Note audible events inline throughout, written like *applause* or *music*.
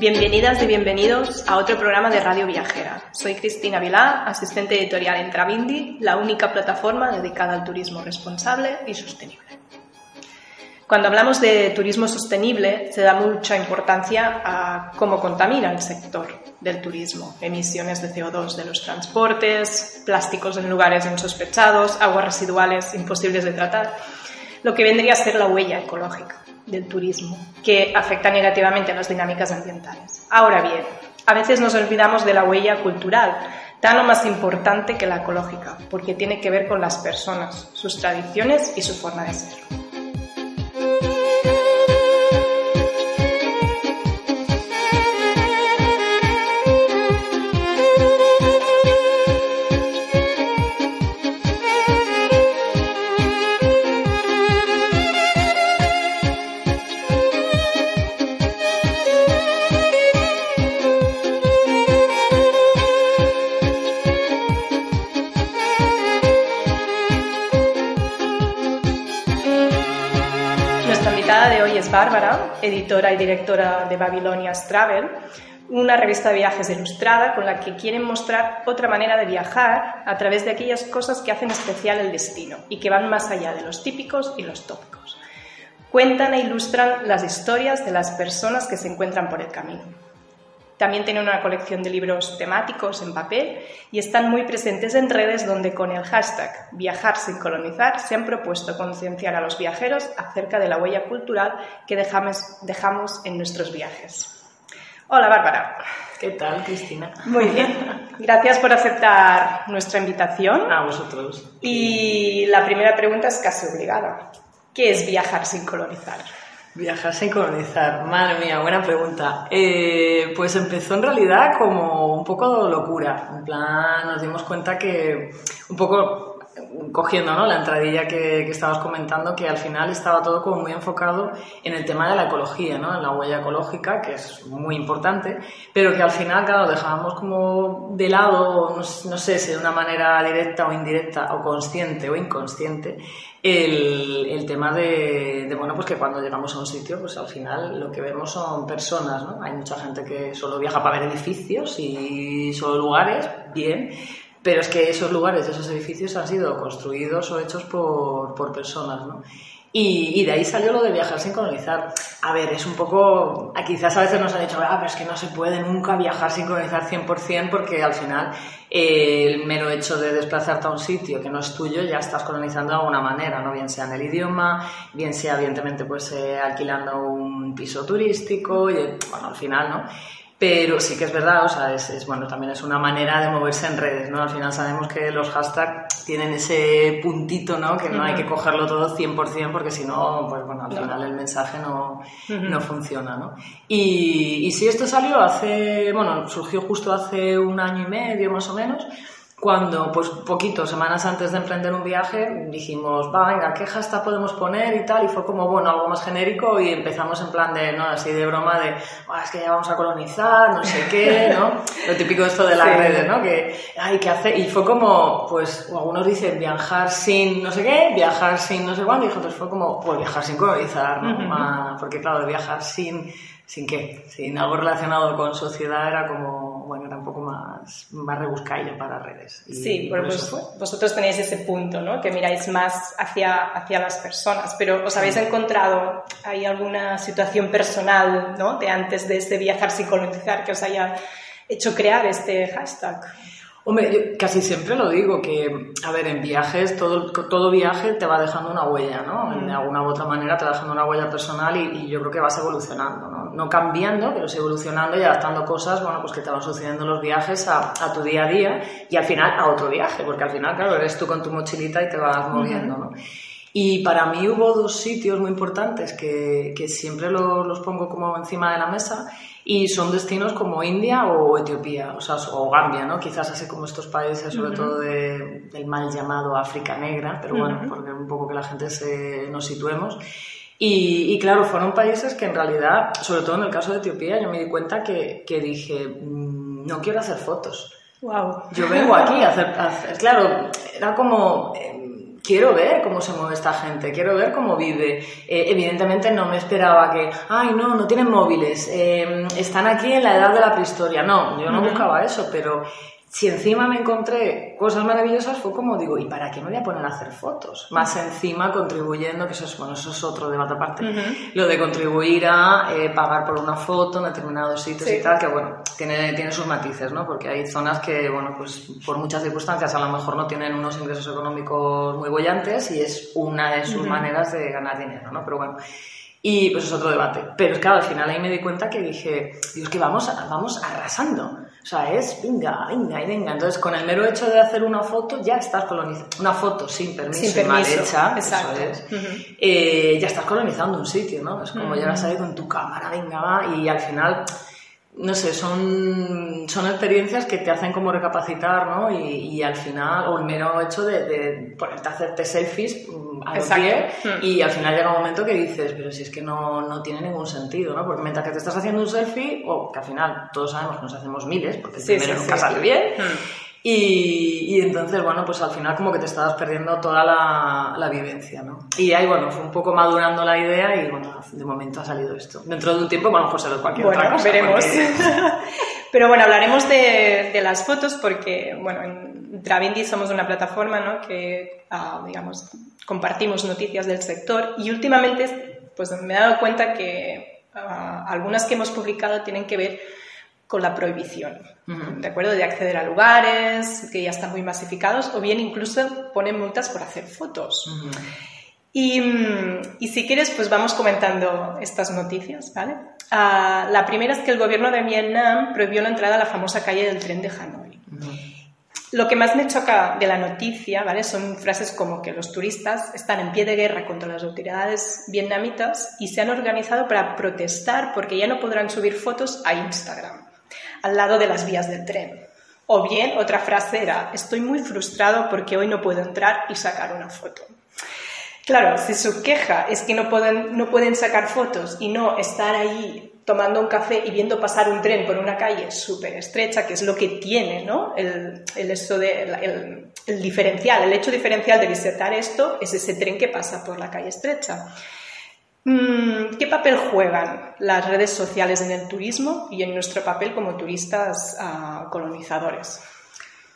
Bienvenidas y bienvenidos a otro programa de Radio Viajera. Soy Cristina Vilá, asistente editorial en Travindi, la única plataforma dedicada al turismo responsable y sostenible. Cuando hablamos de turismo sostenible, se da mucha importancia a cómo contamina el sector del turismo. Emisiones de CO2 de los transportes, plásticos en lugares insospechados, aguas residuales imposibles de tratar, lo que vendría a ser la huella ecológica del turismo, que afecta negativamente a las dinámicas ambientales. Ahora bien, a veces nos olvidamos de la huella cultural, tan o más importante que la ecológica, porque tiene que ver con las personas, sus tradiciones y su forma de ser. Editora y directora de Babylonia's Travel, una revista de viajes ilustrada con la que quieren mostrar otra manera de viajar a través de aquellas cosas que hacen especial el destino y que van más allá de los típicos y los tópicos. Cuentan e ilustran las historias de las personas que se encuentran por el camino. También tienen una colección de libros temáticos en papel y están muy presentes en redes donde con el hashtag Viajar sin colonizar se han propuesto concienciar a los viajeros acerca de la huella cultural que dejamos, dejamos en nuestros viajes. Hola Bárbara. ¿Qué tal, Cristina? Muy bien. Gracias por aceptar nuestra invitación. A vosotros. Y la primera pregunta es casi obligada. ¿Qué es viajar sin colonizar? Viajar sin colonizar, madre mía, buena pregunta. Eh, pues empezó en realidad como un poco locura. En plan, nos dimos cuenta que un poco cogiendo ¿no? la entradilla que, que estabas comentando, que al final estaba todo como muy enfocado en el tema de la ecología, ¿no? en la huella ecológica, que es muy importante, pero que al final, claro, dejábamos como de lado, no, no sé si de una manera directa o indirecta, o consciente o inconsciente, el, el tema de, de, bueno, pues que cuando llegamos a un sitio, pues al final lo que vemos son personas, ¿no? Hay mucha gente que solo viaja para ver edificios y solo lugares, bien, pero es que esos lugares, esos edificios han sido construidos o hechos por, por personas, ¿no? Y, de ahí salió lo de viajar sin colonizar. A ver, es un poco... Quizás a veces nos han dicho, ah, pero es que no se puede nunca viajar sin colonizar 100% porque al final eh, el mero hecho de desplazarte a un sitio que no es tuyo ya estás colonizando de alguna manera, ¿no? Bien sea en el idioma, bien sea evidentemente pues eh, alquilando un piso turístico, y, bueno, al final, ¿no? Pero sí que es verdad, o sea, es, es, bueno, también es una manera de moverse en redes, ¿no? Al final sabemos que los hashtags tienen ese puntito, ¿no? Que no uh -huh. hay que cogerlo todo 100% porque si no, pues bueno, al final el mensaje no, uh -huh. no funciona, ¿no? Y, y sí, esto salió hace, bueno, surgió justo hace un año y medio más o menos, cuando, pues poquito, semanas antes de emprender un viaje, dijimos, va, venga, ¿qué hashtag podemos poner y tal? Y fue como, bueno, algo más genérico y empezamos en plan de, no, así de broma de, es que ya vamos a colonizar, no sé qué, ¿no? *laughs* Lo típico esto de las sí. redes, ¿no? Que, ay, ¿qué hace? Y fue como, pues, algunos dicen viajar sin no sé qué, viajar sin no sé cuándo, y pues fue como, pues viajar sin colonizar, ¿no? Uh -huh. Porque claro, viajar sin sin qué, sin algo relacionado con sociedad era como, bueno, era un poco más, más rebuscadillo para redes. Y sí, pues vosotros tenéis ese punto, ¿no? Que miráis más hacia, hacia las personas, pero ¿os habéis encontrado, hay alguna situación personal, ¿no? De antes de este viajar sin colonizar que os haya hecho crear este hashtag? Hombre, yo casi siempre lo digo, que, a ver, en viajes, todo, todo viaje te va dejando una huella, ¿no? De alguna u otra manera te va dejando una huella personal y, yo creo que vas evolucionando, ¿no? No cambiando, pero sí evolucionando y adaptando cosas, bueno, pues que te van sucediendo los viajes a, a, tu día a día y al final a otro viaje, porque al final, claro, eres tú con tu mochilita y te vas moviendo, ¿no? Y para mí hubo dos sitios muy importantes que, que siempre los, los pongo como encima de la mesa y son destinos como India o Etiopía, o, sea, o Gambia, ¿no? Quizás así como estos países, sobre todo de, del mal llamado África Negra, pero bueno, porque un poco que la gente se, nos situemos. Y, y, claro, fueron países que en realidad, sobre todo en el caso de Etiopía, yo me di cuenta que, que dije, mm, no quiero hacer fotos. Wow. Yo vengo aquí a hacer, a hacer claro, era como, quiero ver cómo se mueve esta gente, quiero ver cómo vive. Eh, evidentemente no me esperaba que, ay, no, no tienen móviles, eh, están aquí en la edad de la prehistoria. No, yo no buscaba eso, pero si encima me encontré cosas maravillosas, fue como digo, ¿y para qué me voy a poner a hacer fotos? Más encima contribuyendo, que eso es, bueno, eso es otro debate aparte, lo de contribuir a eh, pagar por una foto en determinados sitios y tal, que bueno, tiene, tiene sus matices, ¿no? Porque hay zonas que, bueno, pues por muchas circunstancias a lo mejor no tienen unos ingresos económicos muy bollantes y es una de sus maneras de ganar dinero, ¿no? Pero bueno, y pues es otro debate. Pero claro, al final ahí me di cuenta que dije, Dios, que vamos, vamos arrasando. O sea, es venga, venga y venga. Entonces, con el mero hecho de hacer una foto, ya estás colonizando. Una foto sin permiso, sin permiso mal hecha, exacto. Eso es, eh, ya estás colonizando un sitio, ¿no? Es como llegas ahí con tu cámara, venga, va, y al final no sé, son, son experiencias que te hacen como recapacitar, ¿no? Y, y al final, o el mero hecho de, de ponerte a hacerte selfies mm, a pie y al final llega un momento que dices, pero si es que no, no, tiene ningún sentido, ¿no? Porque mientras que te estás haciendo un selfie, o que al final todos sabemos que nos hacemos miles, porque el Sí, primero sí, nunca sí. sale bien, y, y entonces, bueno, pues al final como que te estabas perdiendo toda la, la vivencia, ¿no? Y ahí, bueno, fue un poco madurando la idea y, bueno, de momento ha salido esto. Dentro de un tiempo, bueno, pues será cualquier Bueno, otra cosa. veremos. *laughs* Pero bueno, hablaremos de, de las fotos porque, bueno, en Travindi somos una plataforma, ¿no? Que, ah, digamos, compartimos noticias del sector y últimamente, pues me he dado cuenta que ah, algunas que hemos publicado tienen que ver con la prohibición, ¿de acuerdo? De acceder a lugares que ya están muy masificados o bien incluso ponen multas por hacer fotos. Y, mm, y si quieres, pues vamos comentando estas noticias, ¿vale? Ah, la primera es que el gobierno de Vietnam prohibió la entrada a la famosa calle del tren de Hanoi. Lo que más me choca de la noticia, ¿vale? Son frases como que los turistas están en pie de guerra contra las autoridades vietnamitas y se han organizado para protestar porque ya no podrán subir fotos a Instagram, al lado de las vías del tren. O bien, otra frase era, estoy muy frustrado porque hoy no puedo entrar y sacar una foto. Claro, si su queja es que no pueden, no pueden sacar fotos y no estar ahí tomando un café y viendo pasar un tren por una calle súper estrecha, que es lo que tiene, ¿no? El, el, esto de, el, diferencial, el hecho diferencial de visitar esto es ese tren que pasa por la calle estrecha. ¿Qué papel juegan las redes sociales en el turismo y en nuestro papel como turistas uh, colonizadores?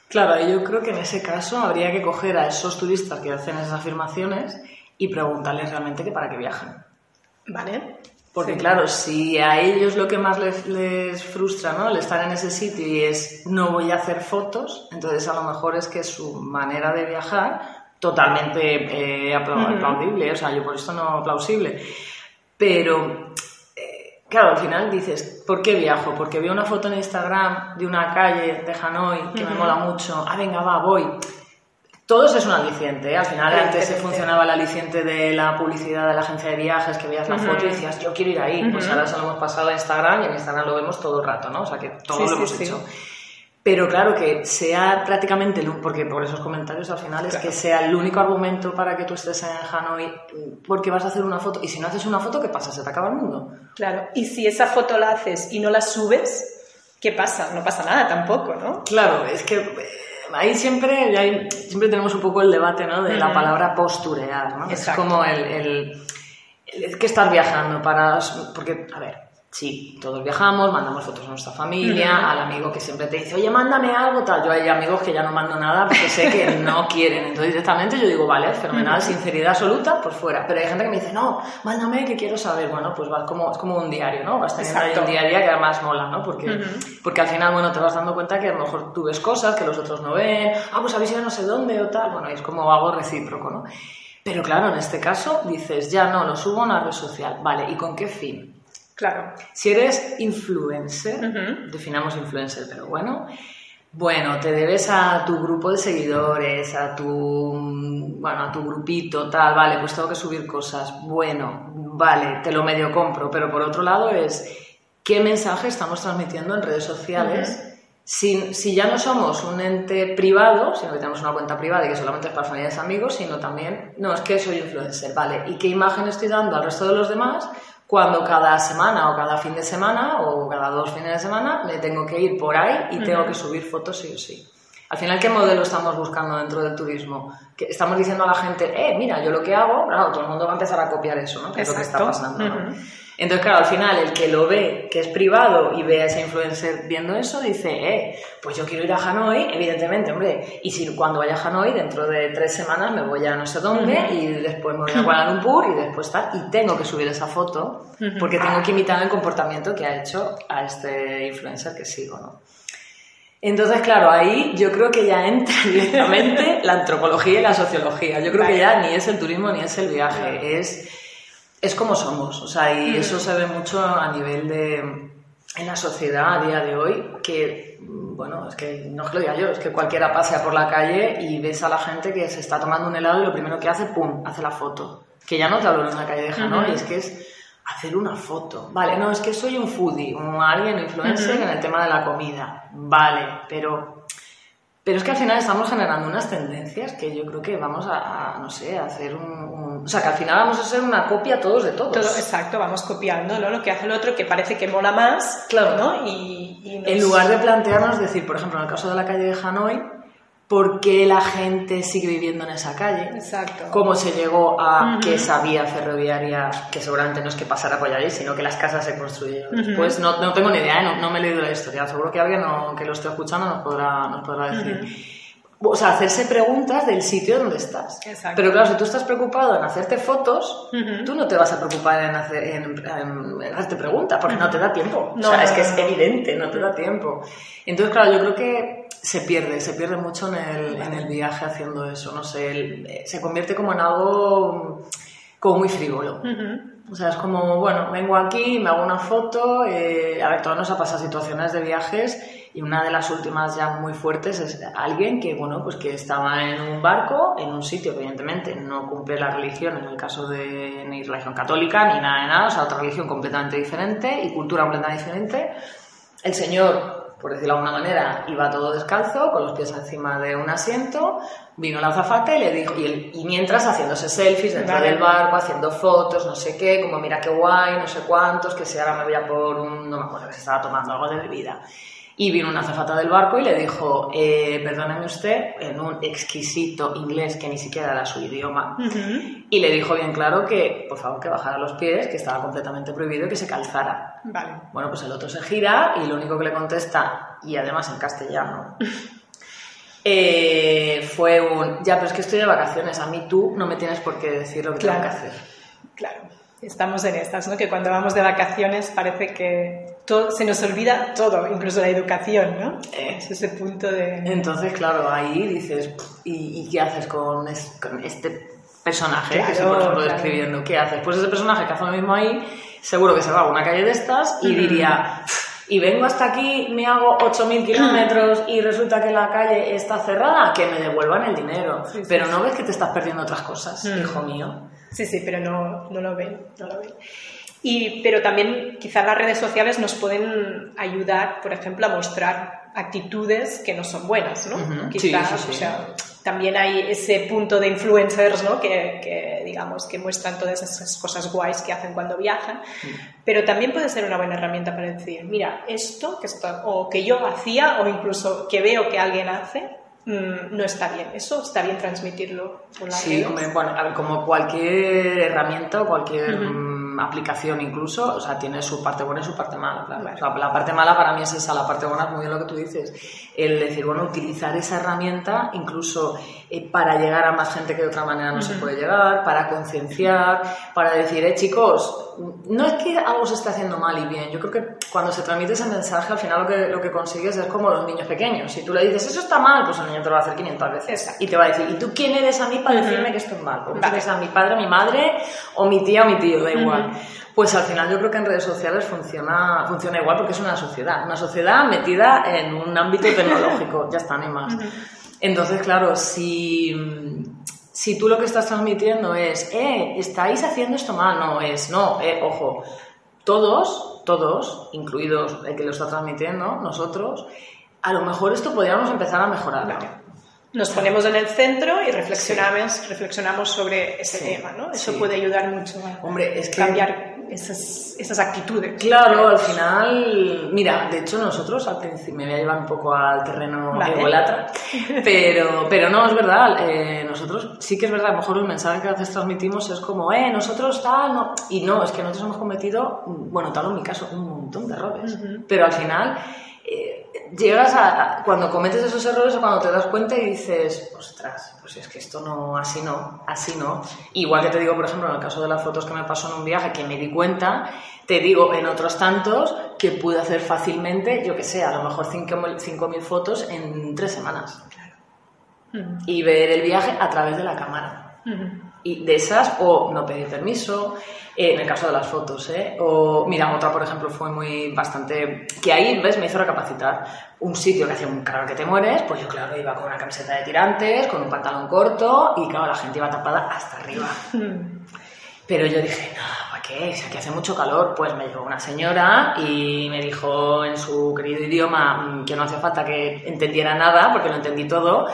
Claro, yo creo que en ese caso habría que coger a esos turistas que hacen esas afirmaciones y preguntarles realmente que para qué viajan. Vale. Porque sí. claro, si a ellos lo que más les, les, frustra, ¿no? El estar en ese sitio y es no voy a hacer fotos, entonces a lo mejor es que su manera de viajar totalmente eh, aplaudible, uh -huh. o sea, yo por esto no plausible. Pero eh, claro, al final dices, ¿por qué viajo? Porque veo una foto en Instagram de una calle de Hanoi que uh -huh. me mola mucho. Ah, venga, va, voy. Todo eso es un aliciente. ¿eh? Al final, antes se funcionaba el aliciente de la publicidad de la agencia de viajes, que veías la uh -huh. foto y decías, yo quiero ir ahí. Pues ahora se lo hemos pasado a Instagram y en Instagram lo vemos todo el rato, ¿no? O sea, que todo sí, lo hemos sí, hecho. Pero claro, que sea prácticamente, porque por esos comentarios al final es claro. que sea el único argumento para que tú estés en Hanoi porque vas a hacer una foto. Y si no haces una foto, ¿qué pasa? ¿Se te acaba el mundo? Claro, y si esa foto la haces y no la subes, ¿qué pasa? No pasa nada tampoco, ¿no? Claro, es que eh, ahí siempre, ahí siempre tenemos un poco el debate ¿no? de la palabra posturear, ¿no? Exacto. Es como el, el, el, que estar viajando para... Porque, a ver, Sí, todos viajamos, mandamos fotos a nuestra familia, al amigo que siempre te dice, oye, mándame algo, tal. Yo hay amigos que ya no mando nada porque sé que *laughs* no quieren. Entonces directamente yo digo, vale, fenomenal, sinceridad absoluta, por fuera. Pero hay gente que me dice, no, mándame que quiero saber. Bueno, pues vas como, es como un diario, ¿no? Vas teniendo ahí un día a día que además mola, ¿no? Porque, porque al final, bueno, te vas dando cuenta que a lo mejor tú ves cosas que los otros no ven, ah, pues habéis ido no sé dónde o tal. Bueno, es como algo recíproco, ¿no? Pero claro, en este caso dices, ya no, lo subo a una red social. Vale, ¿y con qué fin? Claro. Si eres influencer, definamos influencer, pero bueno, bueno, te debes a tu grupo de seguidores, a tu, bueno, a tu grupito, tal, vale, pues tengo que subir cosas. Bueno, vale, te lo medio compro, pero por otro lado es qué mensaje estamos transmitiendo en redes sociales. Si, si, ya no somos un ente privado, sino que tenemos una cuenta privada y que solamente es para familiares y amigos, sino también, no, es que soy influencer, ¿vale? ¿Y qué imagen estoy dando al resto de los demás? Cuando cada semana o cada fin de semana o cada dos fines de semana me tengo que ir por ahí y tengo que subir fotos sí o sí. Al final, ¿qué modelo estamos buscando dentro del turismo? Que estamos diciendo a la gente, eh, mira, yo lo que hago, claro, todo el mundo va a empezar a copiar eso, ¿no? Que es lo que está pasando, ¿no? Entonces, claro, al final el que lo ve, que es privado y ve a ese influencer viendo eso, dice, eh, pues yo quiero ir a Hanoi, evidentemente, hombre, y si cuando vaya a Hanoi, dentro de tres semanas me voy a no sé dónde y después me voy a Kuala Lumpur y después tal, y tengo que subir esa foto porque tengo que imitar el comportamiento que ha hecho a este influencer que sigo, ¿no? Entonces, claro, ahí yo creo que ya entra *laughs* directamente la antropología y la sociología. Yo creo que ya ni es el turismo ni es el viaje, es es como somos, o sea, y eso se ve mucho a nivel de en la sociedad a día de hoy, que, bueno, es que no es que lo diga yo, es que cualquiera pasea por la calle y ves a la gente que se está tomando un helado y lo primero que hace, ¡pum!, hace la foto. Que ya no te hablo en la calle de Hanoi, es que es hacer una foto. Vale, no, es que soy un foodie, un alguien, influencer en el tema de la comida. Vale, pero pero es que al final estamos generando unas tendencias que yo creo que vamos a, no sé, a hacer un, O sea, que al final vamos a ser una copia todos de todos. Todo, exacto, vamos copiando ¿no? lo que hace el otro, que parece que mola más. Claro. ¿no? Y, En lugar de plantearnos, decir, por ejemplo, en el caso de la calle de Hanoi, por qué la gente sigue viviendo en esa calle, Exacto. cómo se llegó a que esa vía ferroviaria, que seguramente no es que pasara por allí, sino que las casas se construyeron después. No, no, tengo ni idea, ¿eh? no, me he leído la historia, seguro que alguien que lo esté escuchando nos podrá, nos podrá decir. O sea, hacerse preguntas del sitio donde estás. Exacto. Pero claro, si tú estás preocupado en hacerte fotos, tú no te vas a preocupar en, hacer, en, hacerte preguntas, porque no te da tiempo. No, o sea, es que es evidente, no te da tiempo. Entonces, claro, yo creo que se pierde, se pierde mucho en el, en el viaje haciendo eso, no sé, se convierte como en algo como muy frívolo. O sea, es como, bueno, vengo aquí, me hago una foto, eh, a ver, todos nos ha pasado situaciones de viajes y una de las últimas ya muy fuertes es alguien que, bueno, pues que estaba en un barco, en un sitio, evidentemente, no cumple la religión, en el caso de ni religión católica, ni nada de nada, o sea, otra religión completamente diferente y cultura completamente diferente. El señor por decirlo de alguna manera, iba todo descalzo, con los pies encima de un asiento, vino la azafata y le dijo, y, mientras haciéndose selfies dentro del barco, haciendo fotos, no sé qué, como mira qué guay, no sé cuántos, que si ahora me voy a por un, no me acuerdo, que se estaba tomando algo de bebida. Y vino una azafata del barco y le dijo, eh, perdóneme usted, en un exquisito inglés que ni siquiera era su idioma. Y le dijo bien claro que, por favor, que bajara los pies, que estaba completamente prohibido y que se calzara. Vale. Bueno, pues el otro se gira y lo único que le contesta, y además en castellano, *laughs* eh, fue un, ya, pero es que estoy de vacaciones, a mí tú no me tienes por qué decir lo que tengo que hacer. Claro estamos en estas, ¿no? Que cuando vamos de vacaciones parece que todo, se nos olvida todo, incluso la educación, ¿no? Es ese punto de... Entonces, claro, ahí dices, ¿y, qué haces con, este personaje que estoy, por ejemplo, describiendo? ¿Qué haces? Pues ese personaje que hace lo mismo ahí, seguro que se va a una calle de estas y diría... Y vengo hasta aquí, me hago 8.000 kilómetros y resulta que la calle está cerrada, que me devuelvan el dinero. Pero no ves que te estás perdiendo otras cosas, hijo mío. Sí, sí, pero no, no lo ven, no lo ven. Y, pero también quizás las redes sociales nos pueden ayudar, por ejemplo, a mostrar actitudes que no son buenas, ¿no? Quizás, o sea, también hay ese punto de influencers, ¿no? Que, que, digamos, que muestran todas esas cosas guays que hacen cuando viajan, pero también puede ser una buena herramienta para decir, mira, esto que, está, o que yo hacía o incluso que veo que alguien hace, Mm, no está bien. Eso está bien transmitirlo la Sí, bueno, a ver, como cualquier herramienta o cualquier mm, aplicación incluso, o sea, tiene su parte buena y su parte mala, claro. O sea, la parte mala para mí es esa, la parte buena es muy bien lo que tú dices. El decir, bueno, utilizar esa herramienta incluso eh, para llegar a más gente que de otra manera no se puede llegar, para concienciar, para decir, eh, chicos, no es que algo se esté haciendo mal y bien, yo creo que cuando se transmite ese mensaje, al final lo que, lo que consigues es como los niños pequeños. Si tú le dices, eso está mal, pues el niño te lo va a hacer 500 veces. Y te va a decir, ¿y tú quién eres a mí para decirme que esto es mal? ¿O eres a mi padre, mi madre, o mi tía o mi tío? Da igual. Pues al final yo creo que en redes sociales funciona, funciona igual porque es una sociedad, una sociedad metida en un ámbito tecnológico, ya está, ni más. Entonces, claro, si, si tú lo que estás transmitiendo es, eh, estáis haciendo esto mal, no, es, no, eh, ojo, todos, todos, incluidos el que lo está transmitiendo, nosotros, a lo mejor esto podríamos empezar a mejorar. Nos ponemos en el centro y reflexionamos, reflexionamos sobre ese tema, ¿no? Eso puede ayudar mucho a Hombre, es que... cambiar esas, esas actitudes. Claro, al final, mira, de hecho nosotros al principio me voy a llevar un poco al terreno Vale. ególatra, *laughs* pero, pero no, es verdad, eh, nosotros sí que es verdad, a lo mejor el mensaje que a veces transmitimos es como, eh, nosotros tal, no, y no, es que nosotros hemos cometido, bueno, tal en mi caso, un montón de errores, pero al final eh, llegas a, cuando cometes esos errores o cuando te das cuenta y dices, ostras, pues es que esto no, así no, así no. Igual que te digo, por ejemplo, en el caso de las fotos que me pasó en un viaje que me di cuenta, te digo en otros tantos que pude hacer fácilmente, yo que sé, a lo mejor 5.000 fotos en tres semanas. Y ver el viaje a través de la cámara. Y de esas, o no pedir permiso, eh, en el caso de las fotos, ¿eh? O, mira, otra, por ejemplo, fue muy bastante... Que ahí, ¿ves? Me hizo recapacitar. Un sitio que hacía un calor que te mueres, pues yo, claro, iba con una camiseta de tirantes, con un pantalón corto, y claro, la gente iba tapada hasta arriba. *laughs* Pero yo dije, no, ¿para qué? Si aquí hace mucho calor, pues me llegó una señora y me dijo en su querido idioma mm, que no hacía falta que entendiera nada, porque lo entendí todo,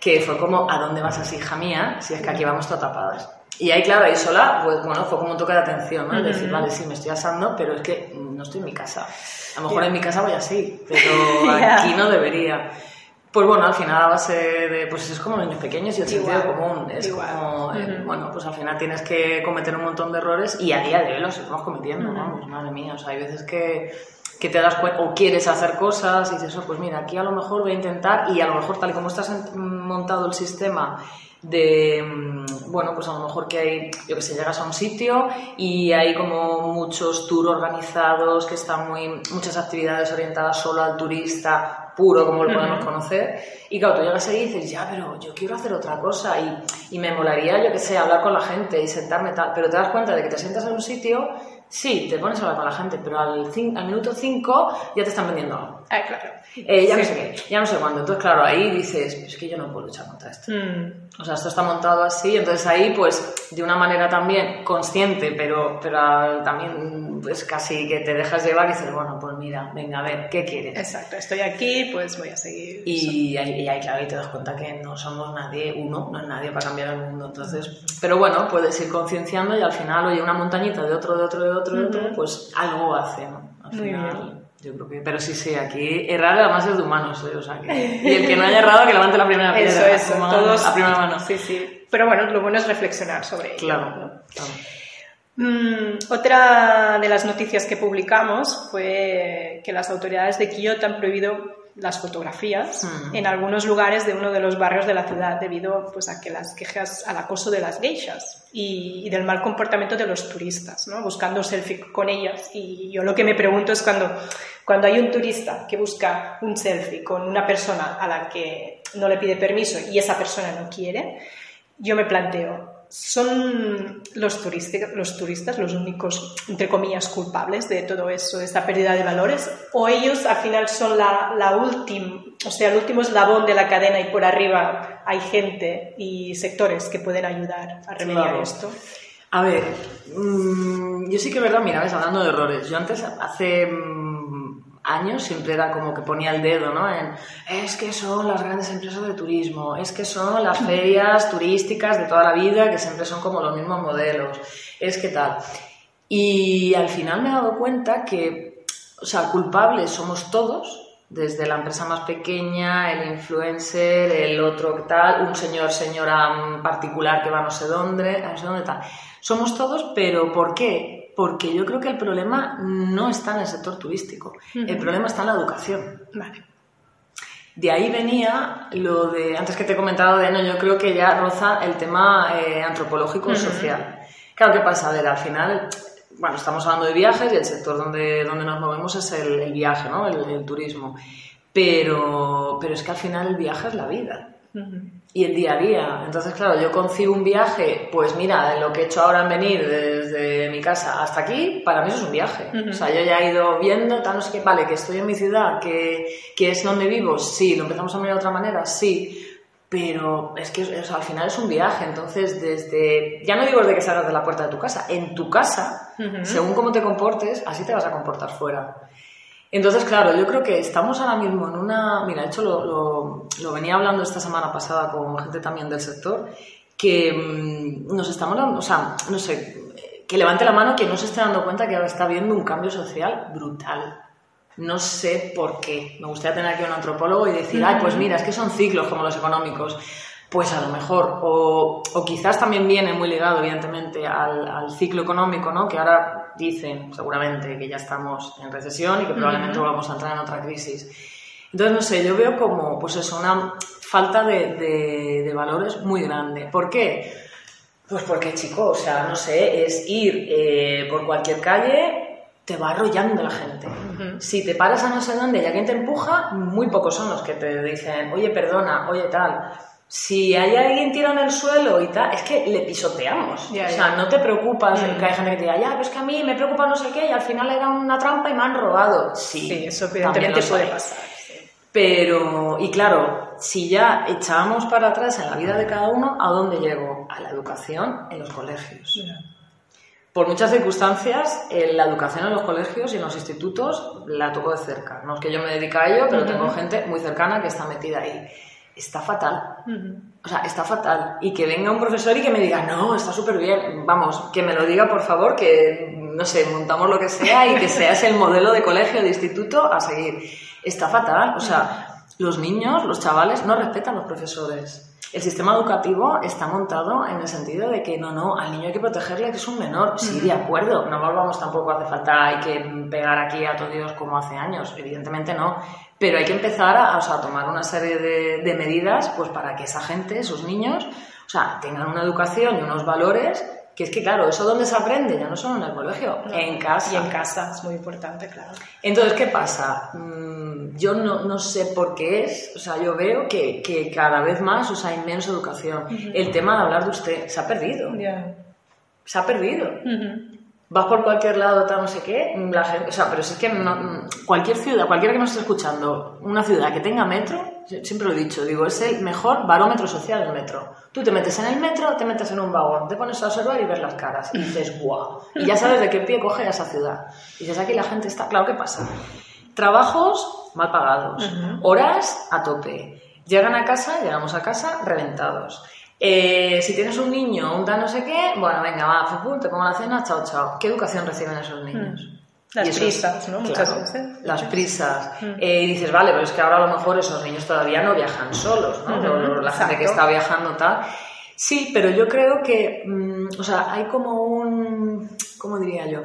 que fue como, ¿a dónde vas así, hija mía? Si es que aquí vamos todas tapadas. Y ahí, claro, ahí sola, pues bueno, fue como un toque de atención, ¿no? Es decir, vale, sí, me estoy asando, pero es que no estoy en mi casa. A lo mejor en mi casa voy así, pero *laughs* aquí no debería. Pues bueno, al final a base de, pues es como niños pequeños y el sentido común. Es igual. como, eh, Ujú. bueno, pues al final tienes que cometer un montón de errores y a día de hoy los estamos cometiendo, vamos, madre mía. O sea, hay veces que, que te das cuenta o quieres hacer cosas y dices, oh, pues mira, aquí a lo mejor voy a intentar y a lo mejor tal y como estás montado el sistema de, mm, bueno, pues a lo mejor que hay, yo que sé, llegas a un sitio y hay como muchos tours organizados, que están muy, muchas actividades orientadas solo al turista puro, como lo podemos conocer, y claro, tú llegas ahí y dices, ya, pero yo quiero hacer otra cosa y, y me molaría, yo que sé, hablar con la gente y sentarme tal, pero te das cuenta de que te sientas en un sitio, sí, te pones a hablar con la gente, pero al, al minuto 5 ya te están vendiendo algo. Ah, claro. Eh, ya no sé qué, ya no sé cuándo. Entonces, claro, ahí dices, "Pues es que yo no puedo luchar contra esto. Mm, O sea, esto está montado así, entonces ahí, pues, de una manera también consciente, pero, pero también, pues, casi que te dejas llevar y dices, bueno, pues mira, venga, a ver, ¿qué quieres? exacto, estoy aquí, pues voy a seguir. Y ahí, y ahí, claro, ahí te das cuenta que no somos nadie, uno, no es nadie para cambiar el mundo. Entonces, pero bueno, puedes ir concienciando y al final, oye, una montañita de otro, de otro, de otro, de otro, pues algo hace, ¿no? Al Muy final, bien. yo creo que. Pero sí, sí, aquí errar además es de humanos, ¿eh? O sea, que. Y el que no haya errado, que levante la primera piedra. Eso, eso, todos. A primera mano. Sí, sí. Pero bueno, lo bueno es reflexionar sobre ello. Claro, ¿no? claro. Mm, otra de las noticias que publicamos fue que las autoridades de Kioto han prohibido las fotografías Mm. en algunos lugares de uno de los barrios de la ciudad debido pues, a que las quejas al acoso de las geishas y, y del mal comportamiento de los turistas, ¿no? buscando selfie con ellas. Y yo lo que me pregunto es cuando, cuando hay un turista que busca un selfie con una persona a la que no le pide permiso y esa persona no quiere, yo me planteo, ¿son los, turistas los turistas los únicos, entre comillas, culpables de todo eso, de esta pérdida de valores? ¿O ellos al final son la, la última, o sea, el último eslabón de la cadena y por arriba hay gente y sectores que pueden ayudar a remediar Claro. esto? A ver, mm, yo sí que es verdad, mira, ves, hablando de errores, yo antes, hace mm, años, siempre era como que ponía el dedo, ¿no? En, es que son las grandes empresas de turismo, es que son las *laughs* ferias turísticas de toda la vida, que siempre son como los mismos modelos, es que tal. Y al final me he dado cuenta que, o sea, culpables somos todos, desde la empresa más pequeña, el influencer, el otro tal, un señor, señora mm, particular que va no sé dónde, a no sé dónde tal. Somos todos, pero ¿por qué? Porque yo creo que el problema no está en el sector turístico, el problema está en la educación. Vale. De ahí venía lo de, antes que te he comentado de, no, yo creo que ya roza el tema eh, antropológico social. Claro, ¿qué pasa? A ver, al final, bueno, estamos hablando de viajes y el sector donde, donde nos movemos es el, viaje, ¿no? El, turismo. Pero, pero es que al final el viaje es la vida y el día a día. Entonces, claro, yo concibo un viaje, pues mira, lo que he hecho ahora en venir desde mi casa hasta aquí, para mí eso es un viaje. O sea, yo ya he ido viendo, tal, no sé qué, vale, que estoy en mi ciudad, que, que es donde vivo, sí, lo empezamos a mirar de otra manera, sí. Pero es que al final es un viaje, entonces desde, ya no digo desde que salgas de la puerta de tu casa, en tu casa, según cómo te comportes, así te vas a comportar fuera. Entonces, claro, yo creo que estamos ahora mismo en una... Mira, de hecho lo, lo, venía hablando esta semana pasada con gente también del sector, que mm, nos estamos dando, o sea, no sé, que levante la mano quien no se esté dando cuenta que ahora está habiendo un cambio social brutal. No sé por qué. Me gustaría tener aquí un antropólogo y decir, ay, pues mira, es que son ciclos como los económicos. Pues a lo mejor, o, o quizás también viene muy ligado, evidentemente, al, al, ciclo económico, ¿no? Que ahora dicen, seguramente, que ya estamos en recesión y que probablemente vamos a entrar en otra crisis. Entonces, no sé, yo veo como, pues eso, una falta de, de, de valores muy grande. ¿Por qué? Pues porque, chico, o sea, no sé, es ir eh, por cualquier calle te va arrollando la gente. Si te paras a no sé dónde y alguien te empuja, muy pocos son los que te dicen, oye, perdona, oye, tal si hay alguien tirado en el suelo y tal, es que le pisoteamos. o sea, no te preocupas, mm. que hay gente que te diga, ya, pero es que a mí me preocupa no sé qué y al final era una trampa y me han robado. Sí, eso evidentemente puede pasar. Pero, y claro, si ya echábamos para atrás en la vida de cada uno, ¿a dónde llego? A la educación en los colegios. Por muchas circunstancias, la educación en los colegios y en los institutos la toco de cerca. No es que yo me dedique a ello, pero tengo gente muy cercana que está metida ahí está fatal. O sea, está fatal. Y que venga un profesor y que me diga, no, está súper bien. Vamos, que me lo diga, por favor, que, no sé, montamos lo que sea y que seas el modelo de colegio, de instituto a seguir. Está fatal. O sea, los niños, los chavales, no respetan a los profesores. El sistema educativo está montado en el sentido de que no, no, al niño hay que protegerle que es un menor. Sí, de acuerdo, no volvamos tampoco, hace falta, hay que pegar aquí a todos Dios como hace años. Evidentemente no. Pero hay que empezar a, tomar una serie de, medidas pues para que esa gente, esos niños, o sea, tengan una educación y unos valores que es que, claro, ¿eso dónde se aprende? Ya no solo en el colegio, en casa. Y en casa, es muy importante, claro. Entonces, ¿qué pasa? Mm, yo no, sé por qué es, o sea, yo veo que, cada vez más, o sea, hay menos educación. El tema de hablar de usted se ha perdido. Se ha perdido vas por cualquier lado, tal, no sé qué, la gente, o sea, pero es que cualquier ciudad, cualquiera que nos esté escuchando, una ciudad que tenga metro, siempre lo he dicho, digo, es el mejor barómetro social el metro. Tú te metes en el metro, te metes en un vagón, te pones a observar y ves las caras y dices, *laughs* ¡guau! Y ya sabes de qué pie coge esa ciudad. Y dices, aquí la gente está, claro, ¿qué pasa? Trabajos mal pagados, horas a tope. Llegan a casa, llegamos a casa reventados. Eh, si tienes un niño, un tal no sé qué, bueno, venga, va, fútbol, te pongo la cena, chao, chao. ¿Qué educación reciben esos niños? Mm. Las prisas, ¿no? Muchas veces. Las prisas. Mm. Eh, y dices, vale, pero es que ahora a lo mejor esos niños todavía no viajan solos, ¿no? La gente que está viajando tal. Sí, pero yo creo que, mm, o sea, hay como un, ¿cómo diría yo?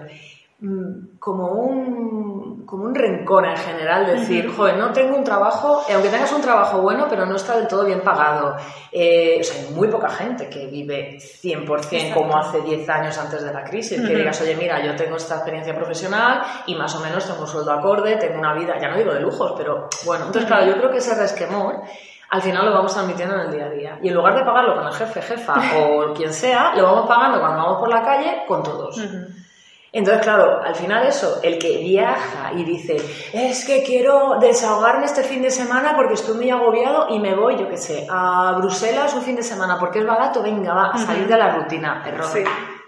Mm, como un, como un rencor en general, decir, joder, no tengo un trabajo, eh, aunque tengas un trabajo bueno, pero no está del todo bien pagado. Eh, o sea, hay muy poca gente que vive 100% como hace 10 años antes de la crisis, que digas, oye, mira, yo tengo esta experiencia profesional y más o menos tengo un sueldo acorde, tengo una vida, ya no digo de lujos, pero bueno, entonces claro, yo creo que ese resquemor al final lo vamos transmitiendo en el día a día. Y en lugar de pagarlo con el jefe, jefa *laughs* o quien sea, lo vamos pagando cuando vamos por la calle con todos. Entonces, claro, al final eso, el que viaja y dice, es que quiero desahogarme este fin de semana porque estoy muy agobiado y me voy, yo qué sé, a Bruselas un fin de semana porque es barato, venga, va, a salir de la rutina, error. Sí.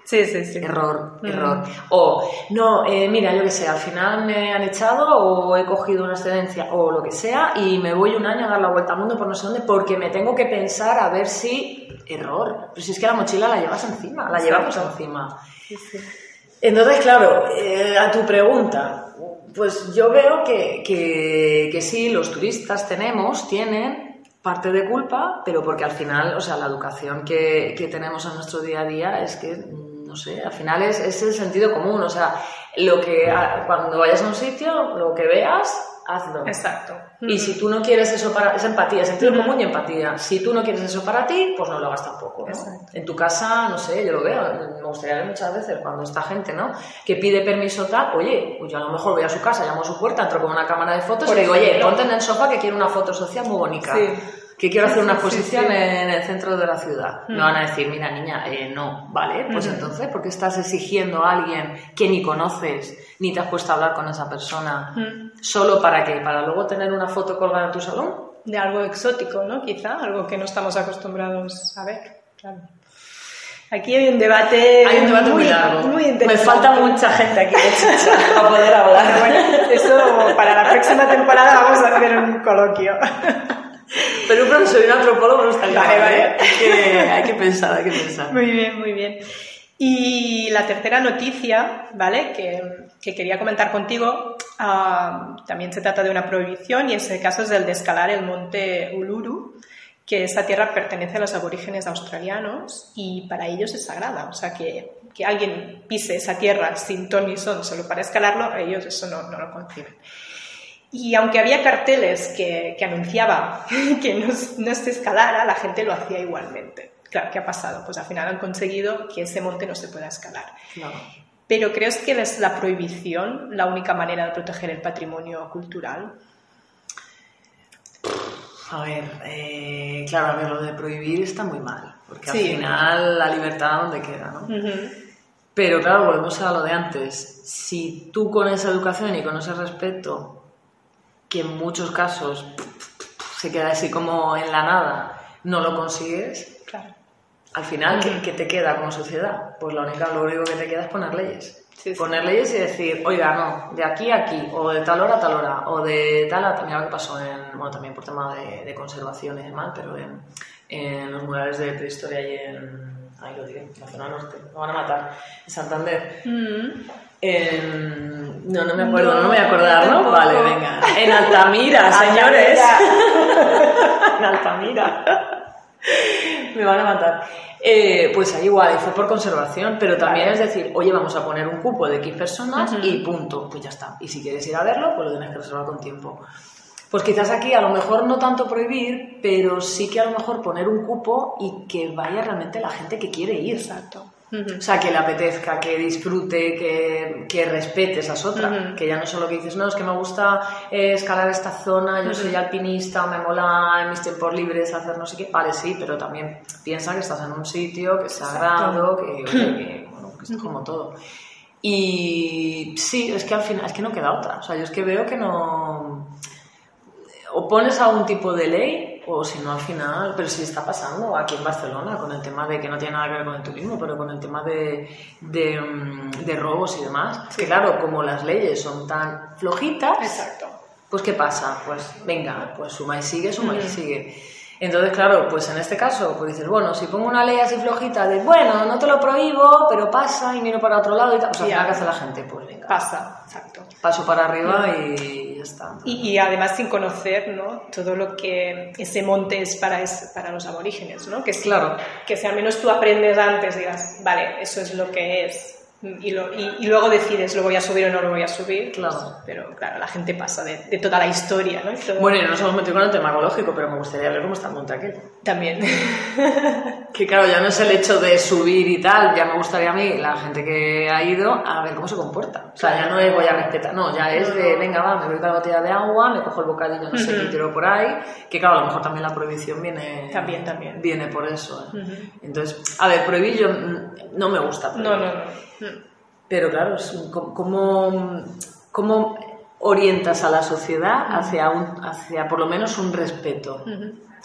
Sí, sí, Error, error. O, no, eh, mira, yo qué sé, al final me han echado o he cogido una excedencia o lo que sea y me voy un año a dar la vuelta al mundo por no sé dónde porque me tengo que pensar a ver si... Error. Pero si es que la mochila la llevas encima, la llevamos encima. Sí, sí. Entonces, claro, eh, a tu pregunta, pues yo veo que, que, sí, los turistas tenemos, tienen parte de culpa, pero porque al final, o sea, la educación que, que tenemos en nuestro día a día es que no sé, al final es, es el sentido común, o sea, lo que cuando vayas a un sitio, lo que veas, hazlo. Exacto. Y si tú no quieres eso para... Es empatía, sentido común y empatía. Si tú no quieres eso para ti, pues no lo hagas tampoco, ¿no? En tu casa, no sé, yo lo veo, me gustaría ver muchas veces cuando esta gente, ¿no? Que pide permiso tal, oye, pues yo a lo mejor voy a su casa, llamo a su puerta, entro con una cámara de fotos y digo, oye, ponte en el sofá que quiero una foto social muy bonita. Sí que quiero hacer una exposición en el centro de la ciudad. Me van a decir, mira niña, eh, no, ¿vale? Pues entonces, ¿por qué estás exigiendo a alguien que ni conoces, ni te has puesto a hablar con esa persona, solo para qué? ¿Para luego tener una foto colgada en tu salón? De algo exótico, ¿no? Quizá, algo que no estamos acostumbrados a ver, claro. Aquí hay un debate, hay un debate muy, largo. Muy Me falta mucha gente aquí *laughs* para poder hablar. Bueno, eso para la próxima temporada vamos a hacer un coloquio. Pero un profesor y un antropólogo no estaría vale, vale. ¿eh? Hay, que, hay que pensar, hay que pensar. Muy bien, muy bien. Y la tercera noticia, ¿vale? Que, que quería comentar contigo, uh, también se trata de una prohibición y en ese caso es el de escalar el monte Uluru, que esta tierra pertenece a los aborígenes australianos y para ellos es sagrada. O sea, que, que alguien pise esa tierra sin ton ni son solo para escalarlo, ellos eso no, no lo conciben. Y aunque había carteles que, que anunciaban *laughs* que no, no, se escalara, la gente lo hacía igualmente. Claro, ¿qué ha pasado? Pues al final han conseguido que ese monte no se pueda escalar. Pero ¿crees que es la prohibición la única manera de proteger el patrimonio cultural? A ver, eh, claro, a ver, lo de prohibir está muy mal, porque al final la libertad donde queda, ¿no? Pero claro, volvemos a lo de antes. Si tú con esa educación y con ese respeto que en muchos casos se queda así como en la nada, no lo consigues, claro. al final, ¿qué, te queda como sociedad? Pues lo único, lo único que te queda es poner leyes. Poner leyes y decir, oiga, no, de aquí a aquí, o de tal hora a tal hora, o de tal a tal. Mira lo que pasó en, bueno, también por tema de, de conservación y demás, pero en, en los murales de prehistoria y en, ahí lo diré, en la zona norte, me van a matar, en Santander. Mm. En... No, no me acuerdo, no, me voy a acordar, ¿no? Vale, venga. En Altamira, *laughs* señores. *laughs* en Altamira. me van a matar. Eh, pues ahí igual, y fue por conservación, pero también es decir, oye, vamos a poner un cupo de X personas y punto, pues ya está. Y si quieres ir a verlo, pues lo tienes que reservar con tiempo. Pues quizás aquí a lo mejor no tanto prohibir, pero sí que a lo mejor poner un cupo y que vaya realmente la gente que quiere ir. Exacto. O sea, que le apetezca, que disfrute, que, que respete, esa es otra. Que ya no solo que dices, no, es que me gusta eh, escalar esta zona, yo soy alpinista, me mola en mis tiempos libres hacer no sé qué. Vale, sí, pero también piensa que estás en un sitio que es sagrado, que, que, *clears throat* bueno, que es como todo. Y sí, es que al final, es que no queda otra. O sea, yo es que veo que no. O pones algún tipo de ley o si no al final, pero sí está pasando aquí en Barcelona con el tema de que no tiene nada que ver con el turismo, pero con el tema de, de, mm, robos y demás. Que claro, como las leyes son tan flojitas, Exacto. pues ¿qué pasa? Pues venga, pues suma y sigue, suma y sigue. Entonces, claro, pues en este caso, pues dices, bueno, si pongo una ley así flojita de, bueno, no te lo prohíbo, pero pasa y miro para otro lado y tal, pues al final, ¿qué hace la gente? Pues venga. Pasa, exacto. Paso para arriba y Y, además sin conocer, ¿no? Todo lo que ese monte es para, para los aborígenes, ¿no? Que claro. Que si al menos tú aprendes antes, digas, vale, eso es lo que es y, y, luego decides lo voy a subir o no lo voy a subir. Claro. pero claro, la gente pasa de, de toda la historia, ¿no? Bueno, y no nos hemos metido con el tema ecológico, pero me gustaría ver cómo está el monte aquel. También. *laughs* que claro, ya no es el hecho de subir y tal, ya me gustaría a mí, la gente que ha ido, a ver cómo se comporta. O sea, ya no es voy a respetar, no, ya es de, venga, va, me voy con la botella de agua, me cojo el bocadillo, no sé qué, tiro por ahí, que claro, a lo mejor también la prohibición viene... También, también. Viene por eso. ¿eh? Entonces, a ver, prohibir yo no me gusta. No, no, no. Pero claro, ¿cómo, cómo orientas a la sociedad hacia, un, hacia por lo menos un respeto?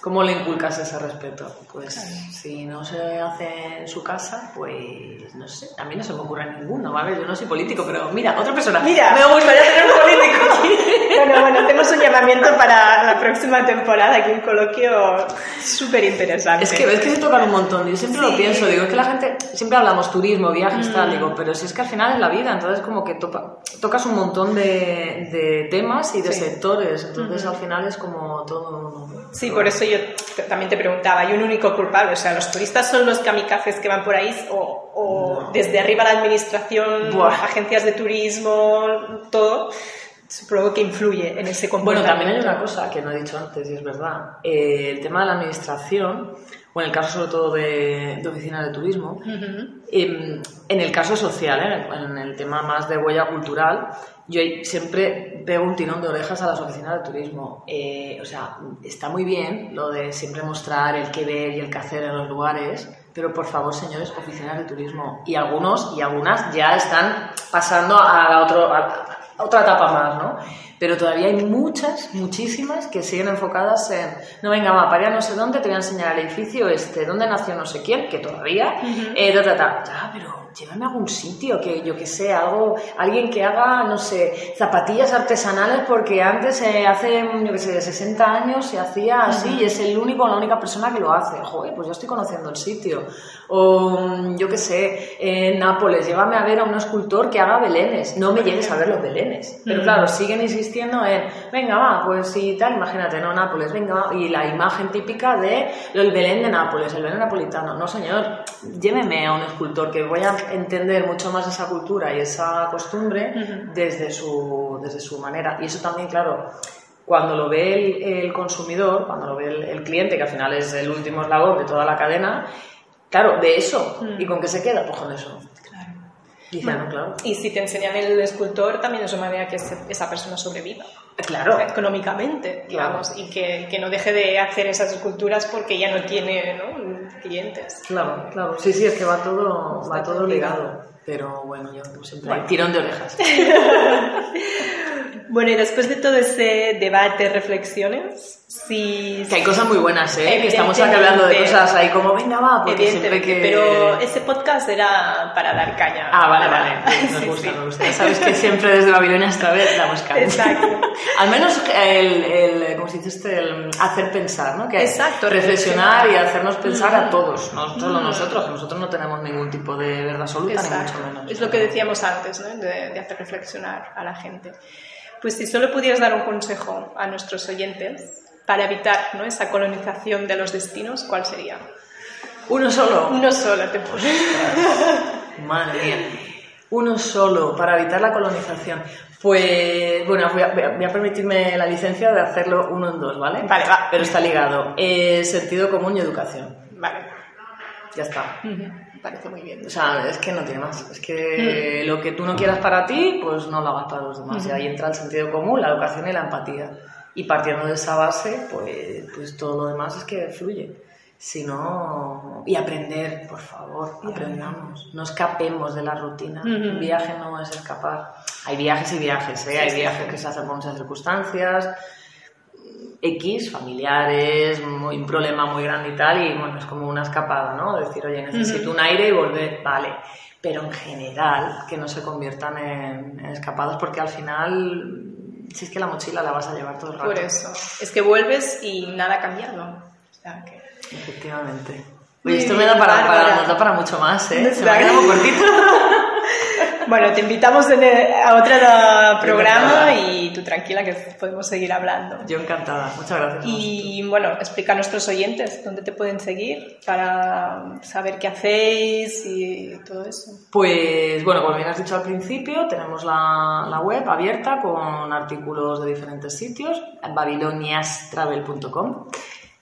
¿Cómo le inculcas ese respeto? Pues si no se hace en su casa, pues no sé, a mí no se me ocurre ninguno, ¿vale? Yo no soy político, pero mira, otra persona. Mira, me gustaría tener un político. *laughs* Bueno, bueno, tenemos un llamamiento para la próxima temporada, aquí un coloquio súper interesante. Es que ves que se tocan un montón, yo siempre lo pienso, digo, es que la gente, siempre hablamos turismo, viajes, tal, mm. digo, pero si es que al final es la vida, entonces como que tocas un montón de, de temas y de sectores, entonces al final es como todo... Sí, por eso yo también te preguntaba, ¿hay un único culpable? O sea, ¿los turistas son los kamikazes que van por ahí o, o desde arriba la administración, agencias de turismo, todo? supongo que influye en ese comportamiento. Bueno, también hay una cosa que no he dicho antes y es verdad. Eh, el tema de la administración, o en el caso sobre todo de, de oficinas de turismo, em, en, el caso social, ¿eh? en el tema más de huella cultural, yo siempre pego un tirón de orejas a las oficinas de turismo. Eh, o sea, está muy bien lo de siempre mostrar el qué ver y el qué hacer en los lugares, pero por favor, señores, oficinas de turismo. Y algunos y algunas ya están pasando a la otro, otra etapa más, ¿no? Pero todavía hay muchas, muchísimas que siguen enfocadas en, no venga, va, para a no sé dónde, te voy a enseñar el edificio este, dónde nació no sé quién, que todavía, eh, ta, ta, ta. Ya, pero llévame a algún sitio, que yo que sé, algo, alguien que haga, no sé, zapatillas artesanales porque antes, eh, hace, yo que sé, 60 años se hacía así y es el único, la única persona que lo hace. Joder, pues yo estoy conociendo el sitio. O, yo que sé, en Nápoles, llévame a ver a un escultor que haga belenes. No me llegues a ver los belenes. Pero claro, siguen insistiendo en, venga, va, pues y tal, imagínate, no, Nápoles, venga, va, y la imagen típica de el Belén de Nápoles, el Belén napolitano. No, señor, lléveme a un escultor que voy a entender mucho más esa cultura y esa costumbre desde, su, desde su manera. Y eso también, claro, cuando lo ve el, consumidor, cuando lo ve el, cliente, que al final es el último eslabón de toda la cadena, claro, de eso. ¿Y con qué se queda? Pues con eso. Claro. Y si te enseñan el escultor, también es una manera que esa persona sobreviva. Claro. Económicamente, digamos, y que, que, no deje de hacer esas esculturas porque ya no tiene clientes. Claro, claro. Sí, sí, es que va todo, va todo ligado. Pero bueno, yo siempre bueno. tirón de orejas. *laughs* bueno, y después de todo ese debate, reflexiones, Sí, que hay cosas muy buenas, ¿eh? Que estamos hablando de cosas ahí como, venga, va, porque siempre que... Pero ese podcast era para dar caña. Ah, vale, vale. *laughs* Nos gusta, nos gusta. Sabes que siempre desde Babilonia esta vez damos caña. Exacto. *laughs* Al menos el, el, como se dice este, el hacer pensar, ¿no? Que Exacto. Reflexionar, y hacernos pensar a todos, no solo nosotros, que nosotros no tenemos ningún tipo de verdad absoluta, ni mucho menos. Es lo que decíamos antes, ¿no? De, de hacer reflexionar a la gente. Pues si solo pudieras dar un consejo a nuestros oyentes para evitar ¿no? esa colonización de los destinos, ¿cuál sería? Uno solo. Uno solo, te *laughs* Madre mía. Uno solo para evitar la colonización. Pues bueno, voy a, permitirme la licencia de hacerlo uno en dos, ¿vale? Vale, va. Pero está ligado. Eh, sentido común y educación. Vale. Ya está. Me parece muy bien. O sea, es que no tiene más. Es que lo que tú no quieras para ti, pues no lo hagas para los demás. Y ahí entra el sentido común, la educación y la empatía. Y partiendo de esa base, pues, pues todo lo demás es que fluye. Si no, y aprender, por favor, aprendamos. No escapemos de la rutina. Un viaje no es escapar. Hay viajes y viajes, ¿eh? Hay viajes que se hacen por muchas circunstancias, X, familiares, un problema muy grande y tal, y bueno, es como una escapada, ¿no? Decir, oye, necesito un aire y volver, vale. Pero en general, que no se conviertan en, en escapados, porque al final si es que la mochila la vas a llevar todo el rato. Por eso. Es que vuelves y nada ha cambiado. O sea que... Efectivamente. Oye, esto me da para, para, para mucho más, ¿eh? Se me ha quedado cortito. *laughs* Bueno, te invitamos a otro programa y tú tranquila que podemos seguir hablando. Yo encantada, muchas gracias. Y bueno, explica a nuestros oyentes dónde te pueden seguir para saber qué hacéis y todo eso. Pues bueno, como bien has dicho al principio, tenemos la, la web abierta con artículos de diferentes sitios, babiloniastravel.com.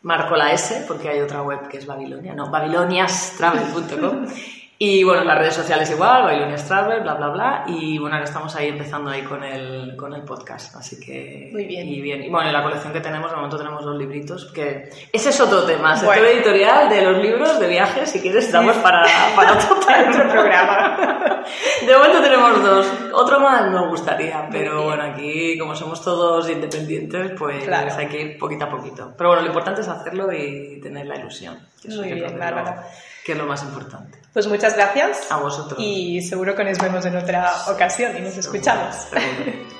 Marco la S porque hay otra web que es Babilonia, no, babiloniastravel.com. *laughs* Y bueno, las redes sociales igual, Bailonias Travel, bla, bla, bla. Y bueno, ahora estamos ahí empezando ahí con el, con el podcast. Así que. Muy bien. Y bien. Y bueno, en la colección que tenemos, de momento tenemos los libritos. Que ese es otro tema. Sector editorial de los libros de viajes. Si quieres, estamos para, para, otro, *laughs* programa. de momento tenemos dos. Otro más nos gustaría. Pero bueno, aquí, como somos todos independientes, pues hay que ir poquito a poquito. Pero bueno, lo importante es hacerlo y tener la ilusión. Muy bien, Bárbara que es lo más importante. Pues muchas gracias. A vosotros. Y seguro que nos vemos en otra ocasión y nos escuchamos. *laughs*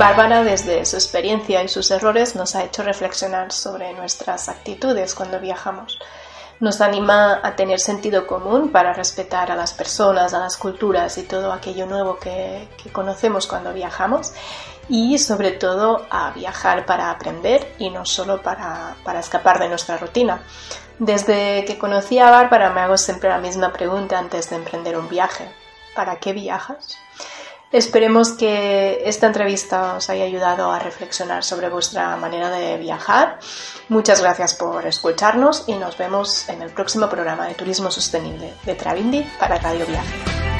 Bárbara, desde su experiencia y sus errores, nos ha hecho reflexionar sobre nuestras actitudes cuando viajamos. Nos anima a tener sentido común para respetar a las personas, a las culturas y todo aquello nuevo que, conocemos cuando viajamos y sobre todo a viajar para aprender y no solo para, para escapar de nuestra rutina. Desde que conocí a Bárbara me hago siempre la misma pregunta antes de emprender un viaje. ¿Para qué viajas? Esperemos que esta entrevista os haya ayudado a reflexionar sobre vuestra manera de viajar. Muchas gracias por escucharnos y nos vemos en el próximo programa de Turismo Sostenible de Travindi para Radio Viaje.